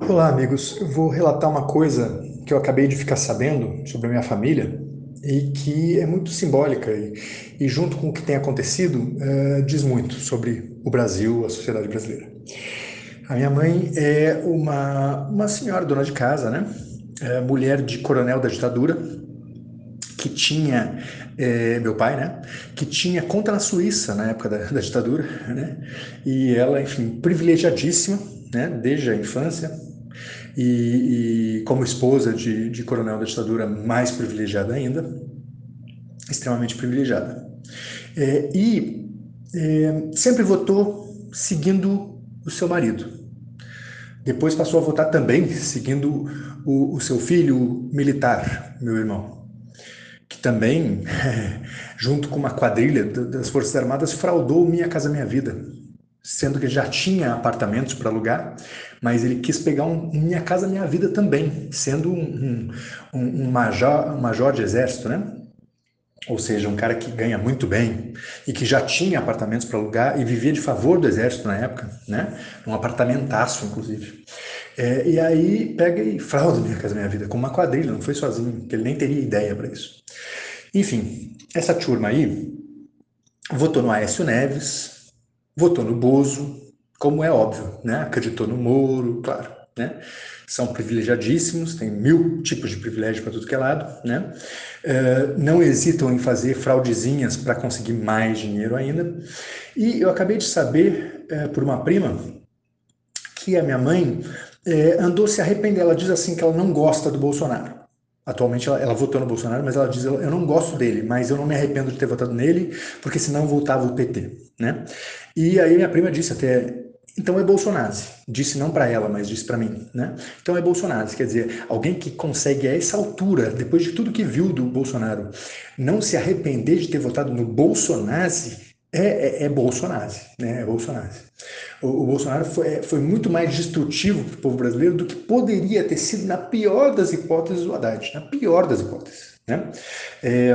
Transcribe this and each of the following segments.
Olá, amigos. Eu vou relatar uma coisa que eu acabei de ficar sabendo sobre a minha família e que é muito simbólica e, e junto com o que tem acontecido, uh, diz muito sobre o Brasil, a sociedade brasileira. A minha mãe é uma, uma senhora dona de casa, né? É mulher de coronel da ditadura, que tinha, é, meu pai, né, que tinha conta na Suíça na época da, da ditadura, né, e ela, enfim, privilegiadíssima, né, desde a infância, e, e como esposa de, de coronel da ditadura, mais privilegiada ainda, extremamente privilegiada. É, e é, sempre votou seguindo o seu marido. Depois passou a votar também seguindo o, o seu filho militar, meu irmão, que também, junto com uma quadrilha das Forças Armadas, fraudou Minha Casa Minha Vida sendo que já tinha apartamentos para alugar, mas ele quis pegar um Minha Casa Minha Vida também, sendo um, um, um, major, um major de exército, né? Ou seja, um cara que ganha muito bem e que já tinha apartamentos para alugar e vivia de favor do exército na época, né? Um apartamentaço, inclusive. É, e aí pega e frauda Minha Casa Minha Vida com uma quadrilha, não foi sozinho, que ele nem teria ideia para isso. Enfim, essa turma aí votou no Aécio Neves, Votou no Bozo, como é óbvio, né? Acreditou no Moro, claro, né? São privilegiadíssimos, tem mil tipos de privilégio para tudo que é lado, né? Uh, não hesitam em fazer fraudezinhas para conseguir mais dinheiro ainda. E eu acabei de saber uh, por uma prima que a minha mãe uh, andou se arrependendo. Ela diz assim que ela não gosta do Bolsonaro. Atualmente ela, ela, votou no Bolsonaro, mas ela diz: eu não gosto dele, mas eu não me arrependo de ter votado nele, porque senão voltava o PT, né? E aí minha prima disse até: então é Bolsonaro. Disse não para ela, mas disse para mim, né? Então é Bolsonaro. Quer dizer, alguém que consegue a essa altura, depois de tudo que viu do Bolsonaro, não se arrepender de ter votado no Bolsonaro é, é, é Bolsonaro, né? É Bolsonaro. O, o Bolsonaro foi, foi, muito mais destrutivo para o povo brasileiro do que poderia ter sido, na pior das hipóteses, o Haddad. Na pior das hipóteses, né? É,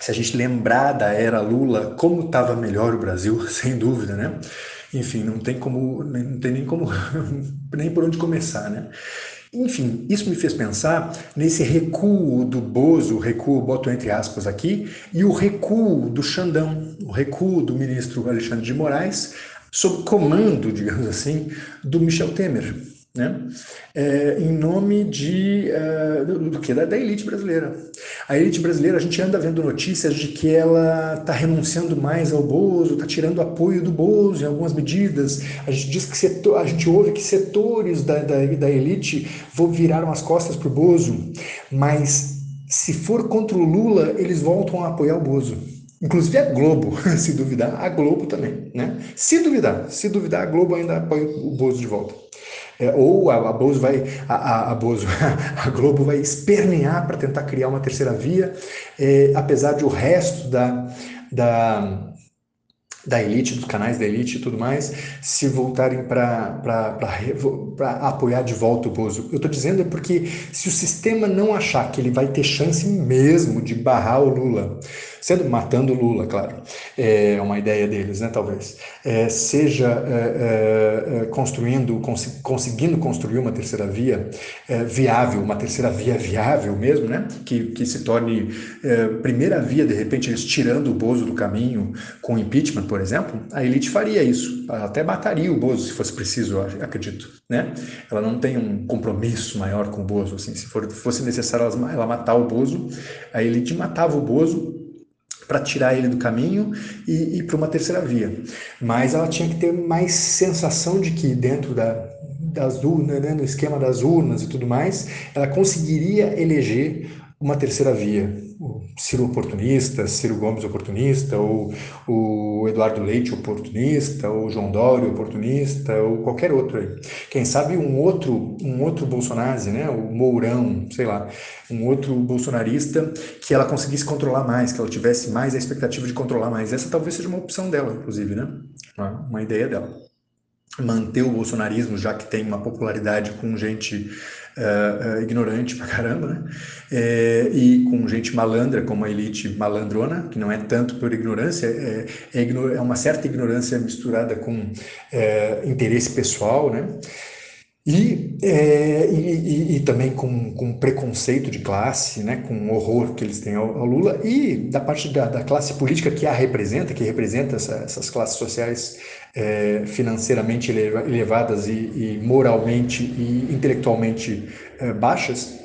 se a gente lembrar da era Lula, como estava melhor o Brasil, sem dúvida, né? Enfim, não tem como, não tem nem como, nem por onde começar, né? Enfim, isso me fez pensar nesse recuo do Bozo, recuo, boto entre aspas aqui, e o recuo do Xandão, o recuo do ministro Alexandre de Moraes, sob comando, digamos assim, do Michel Temer né? É, em nome de uh, do, que da, da, elite brasileira. A elite brasileira, a gente anda vendo notícias de que ela está renunciando mais ao Bozo, está tirando apoio do Bozo em algumas medidas. A gente diz que setor, a gente ouve que setores da, da, da elite vão viraram as costas para o Bozo, mas se for contra o Lula, eles voltam a apoiar o Bozo. Inclusive a Globo, se duvidar, a Globo também, né? Se duvidar, se duvidar, a Globo ainda apoia o Bozo de volta. É, ou a, a Bozo vai, a, a, a, Bozo, a Globo vai espernear para tentar criar uma terceira via, é, apesar de o resto da, da, da elite, dos canais da elite e tudo mais, se voltarem para apoiar de volta o Bozo. Eu estou dizendo é porque se o sistema não achar que ele vai ter chance mesmo de barrar o Lula, sendo matando Lula, claro, é uma ideia deles, né, talvez, é, seja é, é, é construindo, cons conseguindo construir uma terceira via é, viável, uma terceira via viável mesmo, né, que, que se torne é, primeira via, de repente, eles tirando o Bozo do caminho com impeachment, por exemplo, a elite faria isso, até mataria o Bozo se fosse preciso, acredito, né, ela não tem um compromisso maior com o Bozo, assim, se for, fosse necessário ela matar o Bozo, a elite matava o Bozo para tirar ele do caminho e ir para uma terceira via. Mas ela tinha que ter mais sensação de que dentro da, das urnas, né, no esquema das urnas e tudo mais, ela conseguiria eleger uma terceira via. Ciro oportunista, Ciro Gomes oportunista, ou o Eduardo Leite oportunista, ou João Dória oportunista, ou qualquer outro aí. Quem sabe um outro, um outro Bolsonaro, né? o Mourão, sei lá, um outro bolsonarista que ela conseguisse controlar mais, que ela tivesse mais a expectativa de controlar mais. Essa talvez seja uma opção dela, inclusive, né? Uma ideia dela manter o bolsonarismo, já que tem uma popularidade com gente uh, ignorante pra caramba, né? É, e com gente malandra, como a elite malandrona, que não é tanto por ignorância, é, é, é uma certa ignorância misturada com interesse pessoal, né? E, é, e, e, e, também com, com preconceito de classe, né, com horror que eles têm ao, ao Lula, e da parte da, da, classe política que a representa, que representa essa, essas classes sociais é, financeiramente elevadas e, e, moralmente e intelectualmente é, baixas,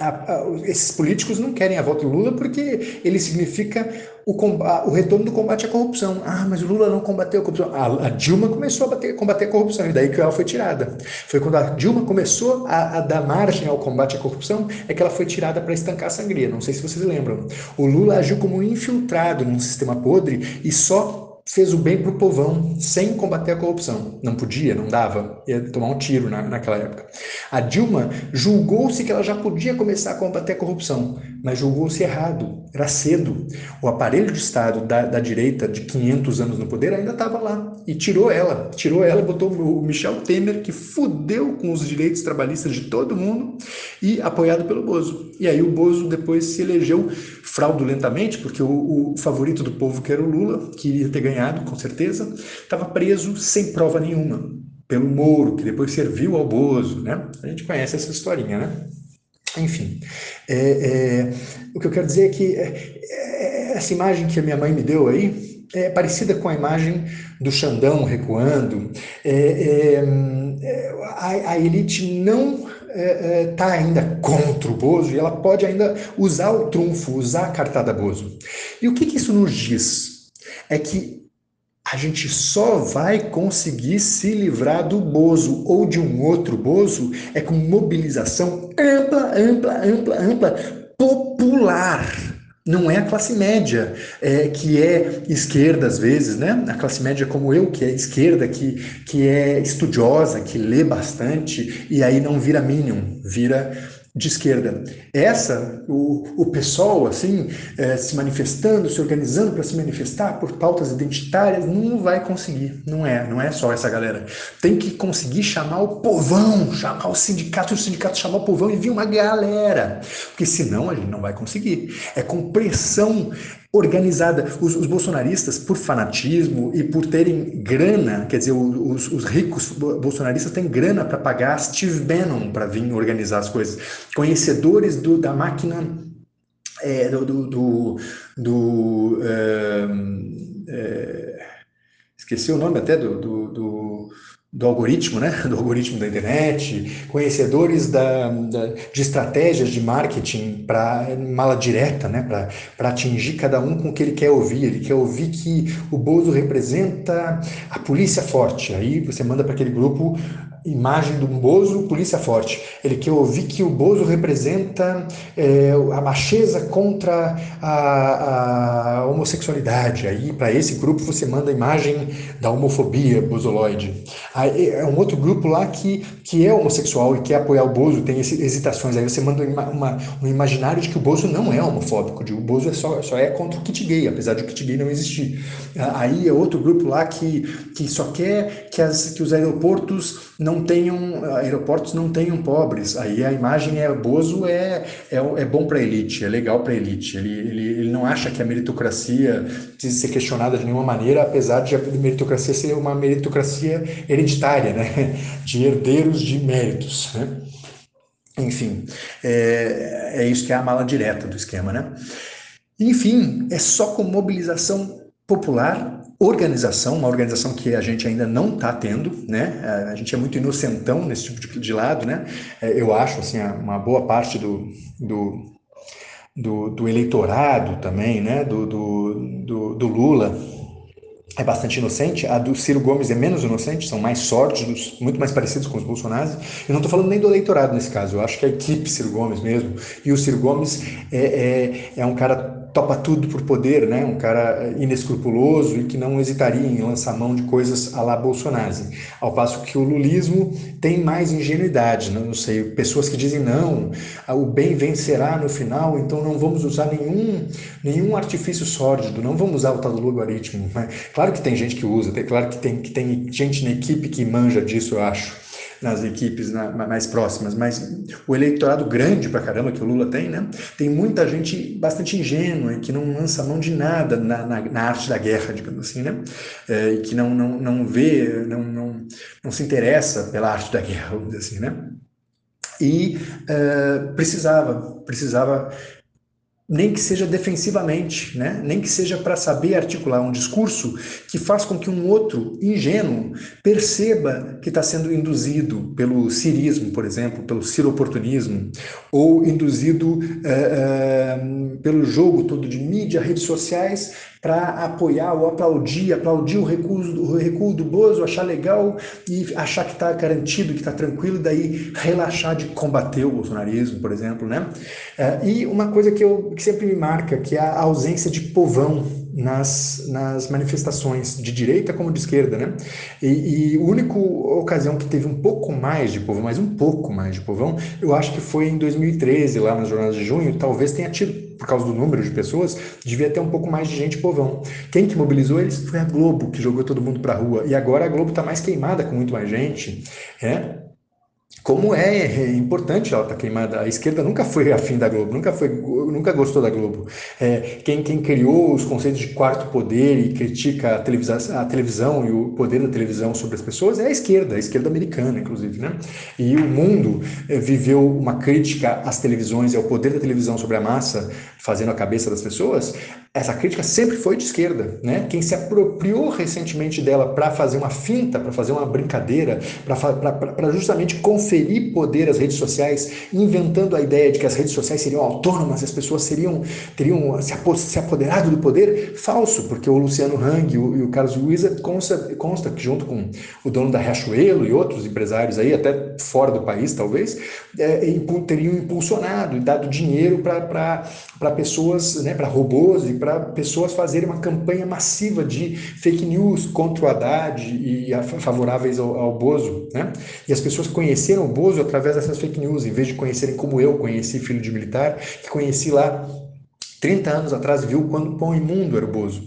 a, a, esses políticos não querem a volta do Lula porque ele significa o, o, retorno do combate à corrupção. Ah, mas o Lula não combateu a corrupção. A, a Dilma começou a bater, combater a corrupção, e daí que ela foi tirada. Foi quando a Dilma começou a, a dar margem ao combate à corrupção, é que ela foi tirada para estancar a sangria. Não sei se vocês lembram. O Lula agiu como um infiltrado num sistema podre e só fez o bem para o povão sem combater a corrupção. Não podia, não dava, ia tomar um tiro na, naquela época. A Dilma julgou-se que ela já podia começar a combater a corrupção, mas julgou-se errado, era cedo. O aparelho de Estado da, da direita de 500 anos no poder ainda estava lá e tirou ela, tirou ela, botou o Michel Temer, que fudeu com os direitos trabalhistas de todo mundo e apoiado pelo Bozo. E aí o Bozo depois se elegeu fraudulentamente, porque o, o favorito do povo, que era o Lula, que iria ter ganhado, com certeza, estava preso sem prova nenhuma, pelo Moro, que depois serviu ao Bozo, né? A gente conhece essa historinha, né? Enfim, é, é, o que eu quero dizer é que é, é, essa imagem que a minha mãe me deu aí é parecida com a imagem do Xandão recuando. É, é, a, a elite não está ainda contra o Bozo e ela pode ainda usar o trunfo, usar a cartada Bozo. E o que, que isso nos diz? É que a gente só vai conseguir se livrar do Bozo ou de um outro Bozo é com mobilização ampla, ampla, ampla, ampla, popular não é a classe média, é, que é esquerda às vezes, né? A classe média como eu, que é esquerda, que, que é estudiosa, que lê bastante, e aí não vira mínimo, vira de esquerda. Essa, o, o pessoal, assim, é, se manifestando, se organizando para se manifestar por pautas identitárias, não vai conseguir. Não é, não é só essa galera. Tem que conseguir chamar o povão, chamar o sindicato, o sindicato chamar o povão e vir uma galera. Porque senão a gente não vai conseguir. É com pressão organizada. Os, os, bolsonaristas, por fanatismo e por terem grana, quer dizer, os, os ricos bolsonaristas têm grana para pagar Steve Bannon para vir organizar as coisas. Conhecedores do, da máquina é, do, do, do, do é, é, esqueci o nome até do, do do algoritmo, né? do algoritmo da internet, conhecedores da, da de estratégias de marketing para mala direta, né? para atingir cada um com o que ele quer ouvir. Ele quer ouvir que o Bozo representa a polícia forte. Aí você manda para aquele grupo imagem do Bozo, polícia forte. Ele quer ouvir que o Bozo representa é, a macheza contra a, a homossexualidade. Aí, para esse grupo, você manda a imagem da homofobia bozoloide. Aí, é um outro grupo lá que, que é homossexual e quer apoiar o Bozo, tem hesitações. Aí você manda uma, uma, um imaginário de que o Bozo não é homofóbico, de o Bozo é só, só é contra o kit gay, apesar de o kit gay não existir. Aí é outro grupo lá que, que só quer que, as, que os aeroportos não tenham, aeroportos não tenham pobres. Aí a imagem é Bozo é, é, é bom para elite, é legal para elite. Ele, ele, ele não acha que a meritocracia precisa ser questionada de nenhuma maneira, apesar de a meritocracia ser uma meritocracia hereditária, né? de herdeiros de méritos. Né? Enfim, é, é isso que é a mala direta do esquema. Né? Enfim, é só com mobilização popular organização, uma organização que a gente ainda não está tendo, né? A gente é muito inocentão nesse tipo de, lado, né? É, eu acho, assim, uma boa parte do, do, do, do eleitorado também, né? Do, do, do, do Lula é bastante inocente, a do Ciro Gomes é menos inocente, são mais sórdidos, muito mais parecidos com os bolsonaros. Eu não estou falando nem do eleitorado nesse caso, eu acho que a equipe Ciro Gomes mesmo. E o Ciro Gomes é, é, é um cara topa tudo por poder, né? Um cara inescrupuloso e que não hesitaria em lançar mão de coisas a lá Bolsonaro. Ao passo que o lulismo tem mais ingenuidade, né? não sei, pessoas que dizem não, o bem vencerá no final, então não vamos usar nenhum, nenhum artifício sórdido, não vamos usar o tal do logaritmo. Né? Claro que tem gente que usa, claro que tem, que tem gente na equipe que manja disso, eu acho. Nas equipes na, mais próximas, mas o eleitorado grande pra caramba que o Lula tem, né? Tem muita gente bastante ingênua e que não lança mão de nada na, na, na arte da guerra, digamos assim, né? É, e que não, não, não vê, não, não, não se interessa pela arte da guerra, vamos dizer assim, né? E uh, precisava, precisava nem que seja defensivamente, né? nem que seja para saber articular um discurso que faz com que um outro ingênuo perceba que está sendo induzido pelo cirismo, por exemplo, pelo ciroportunismo, ou induzido é, é, pelo jogo todo de mídia, redes sociais, para apoiar ou aplaudir, aplaudir o recuo, o recuo do Bozo, achar legal e achar que está garantido, que está tranquilo, daí relaxar de combater o bolsonarismo, por exemplo, né? É, e uma coisa que, eu, que sempre me marca, que é a ausência de povão nas, nas manifestações de direita como de esquerda, né? E, e a única ocasião que teve um pouco mais de povão, mas um pouco mais de povão, eu acho que foi em 2013, lá nas jornadas de junho, talvez tenha tido por causa do número de pessoas, devia ter um pouco mais de gente povão. Quem que mobilizou eles foi a Globo, que jogou todo mundo para a rua. E agora a Globo está mais queimada com muito mais gente. É, como é, é importante ela estar tá queimada. A esquerda nunca foi afim da Globo, nunca, foi, nunca gostou da Globo. É, quem, quem criou os conceitos de quarto poder e critica a televisão, a televisão e o poder da televisão sobre as pessoas é a esquerda, a esquerda americana, inclusive. Né? E o mundo é, viveu uma crítica às televisões e ao poder da televisão sobre a massa, fazendo a cabeça das pessoas. Essa crítica sempre foi de esquerda. Né? Quem se apropriou recentemente dela para fazer uma finta, para fazer uma brincadeira, para justamente conferir poder às redes sociais, inventando a ideia de que as redes sociais seriam autônomas, as pessoas seriam teriam se apoderado do poder, falso, porque o Luciano Hang e o, Carlos Luiza consta, consta que junto com o dono da Riachuelo e outros empresários aí, até fora do país talvez, é, teriam impulsionado e dado dinheiro para pessoas, né, para robôs e para pessoas fazerem uma campanha massiva de fake news contra o Haddad e favoráveis ao, ao Bozo, né? E as pessoas conheceram o Bozo através dessas fake news, em vez de conhecerem como eu conheci filho de militar, que conheci lá 30 anos atrás, viu quando pão imundo era o Bozo.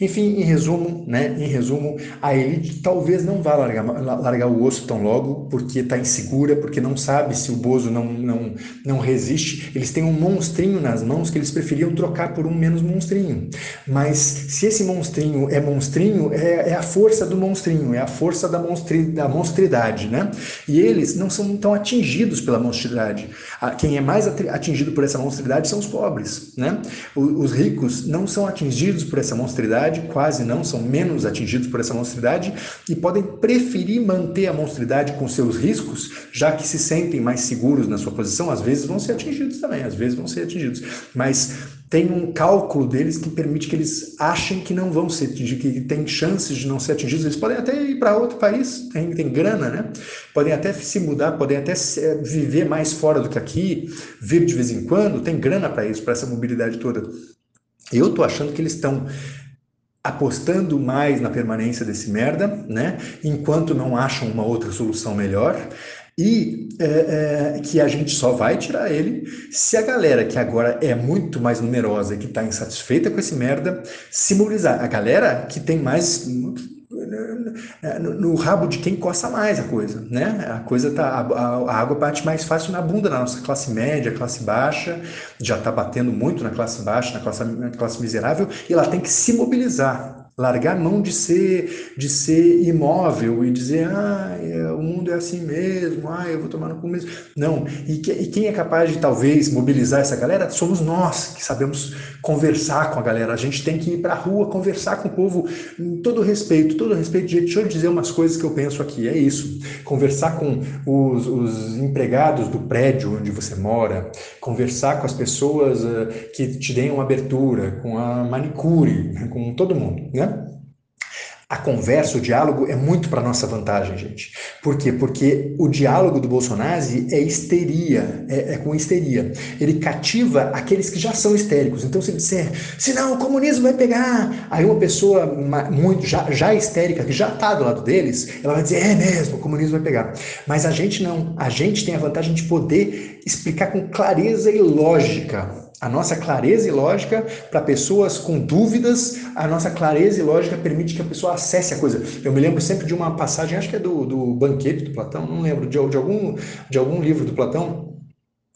Enfim, em resumo, né, em resumo, a elite talvez não vá largar, largar o osso tão logo, porque está insegura, porque não sabe se o Bozo não, não, não resiste. Eles têm um monstrinho nas mãos que eles preferiam trocar por um menos monstrinho. Mas se esse monstrinho é monstrinho, é, é a força do monstrinho, é a força da, monstri, da monstridade, né? E eles não são tão atingidos pela monstridade. Quem é mais atingido por essa monstridade são os pobres, né? Os ricos não são atingidos por essa monstridade quase não, são menos atingidos por essa monstridade e podem preferir manter a monstridade com seus riscos, já que se sentem mais seguros na sua posição, às vezes vão ser atingidos também, às vezes vão ser atingidos, mas tem um cálculo deles que permite que eles achem que não vão ser atingidos, que tem chances de não ser atingidos. Eles podem até ir para outro país, tem, tem grana, né? Podem até se mudar, podem até viver mais fora do que aqui, vir de vez em quando, tem grana para isso, para essa mobilidade toda. Eu tô achando que eles estão apostando mais na permanência desse merda, né? Enquanto não acham uma outra solução melhor. E é, é, que a gente só vai tirar ele se a galera que agora é muito mais numerosa e que está insatisfeita com esse merda se mobilizar. A galera que tem mais no, no, rabo de quem coça mais a coisa, né? A coisa tá, a, a, água bate mais fácil na bunda na nossa classe média, classe baixa, já está batendo muito na classe baixa, na classe, na classe miserável, e ela tem que se mobilizar largar mão de ser de ser imóvel e dizer ah é, o mundo é assim mesmo ah eu vou tomar no cu mesmo não e, que, e, quem é capaz de talvez mobilizar essa galera somos nós que sabemos conversar com a galera a gente tem que ir para a rua conversar com o povo em todo respeito todo respeito deixa eu dizer umas coisas que eu penso aqui é isso. Conversar com os, os empregados do prédio onde você mora conversar com as pessoas uh, que te deem uma abertura com a manicure com todo mundo né a conversa, o diálogo é muito para nossa vantagem, gente. Por quê? Porque o diálogo do Bolsonaro é histeria, é, é, com histeria. Ele cativa aqueles que já são histéricos. Então, se ele disser, se não, o comunismo vai pegar, aí uma pessoa muito já, já histérica, que já está do lado deles, ela vai dizer, é mesmo, o comunismo vai pegar. Mas a gente não. A gente tem a vantagem de poder explicar com clareza e lógica A nossa clareza e lógica, para pessoas com dúvidas, a nossa clareza e lógica permite que a pessoa acesse a coisa. Eu me lembro sempre de uma passagem, acho que é do, do Banquete do Platão, não lembro, de, de, algum, de algum livro do Platão,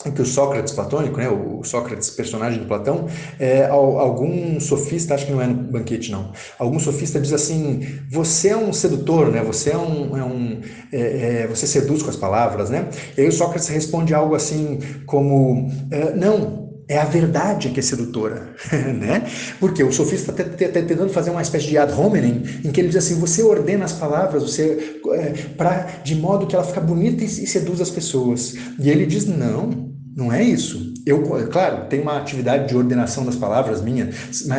em que o Sócrates platônico, né, o Sócrates personagem do Platão, é, algum sofista, acho que não é no banquete não, algum sofista diz assim, você é um sedutor, né, você é um, é um é, é, você seduz com as palavras, né, e aí o Sócrates responde algo assim como, é, não, é a verdade que é sedutora, né? Porque o sofista está tentando fazer uma espécie de ad hominem, em que ele diz assim: você ordena as palavras, você é, de modo que ela fica bonita e, seduz as pessoas. E ele diz: não, não é isso. Eu, claro, tenho uma atividade de ordenação das palavras minha,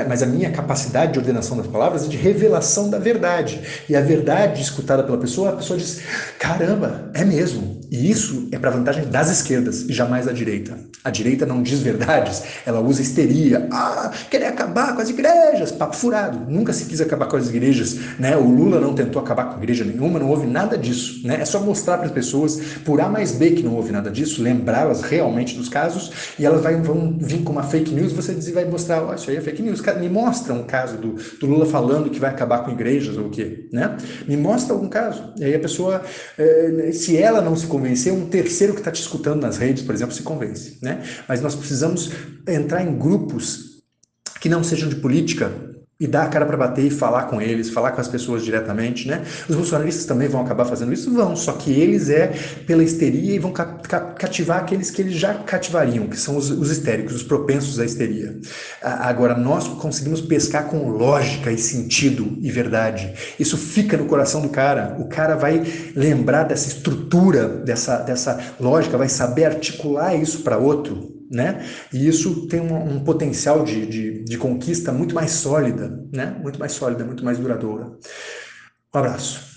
mas a minha capacidade de ordenação das palavras é de revelação da verdade. E a verdade escutada pela pessoa, a pessoa diz: caramba, é mesmo. E isso é para vantagem das esquerdas e jamais da direita. A direita não diz verdades, ela usa histeria. Ah, querer acabar com as igrejas, papo furado. Nunca se quis acabar com as igrejas, né? O Lula não tentou acabar com igreja nenhuma, não houve nada disso, né? É só mostrar para as pessoas, por A mais B, que não houve nada disso, lembrá-las realmente dos casos e elas vão vir com uma fake news, você diz, vai mostrar, oh, isso aí é fake news. Me mostra um caso do, do Lula falando que vai acabar com igrejas ou o quê, né? Me mostra algum caso. E aí a pessoa, eh, se ela não se convencer, um terceiro que está te escutando nas redes, por exemplo, se convence, né? Mas nós precisamos entrar em grupos que não sejam de política, e dar a cara para bater e falar com eles, falar com as pessoas diretamente, né? Os bolsonaristas também vão acabar fazendo isso? Vão, só que eles é pela histeria e vão cativar aqueles que eles já cativariam, que são os, os histéricos, os propensos à histeria. Agora, nós conseguimos pescar com lógica e sentido e verdade. Isso fica no coração do cara. O cara vai lembrar dessa estrutura, dessa, dessa lógica, vai saber articular isso para outro, né? E isso tem um, um potencial de, de, de, conquista muito mais sólida, né? Muito mais sólida, muito mais duradoura. Um abraço.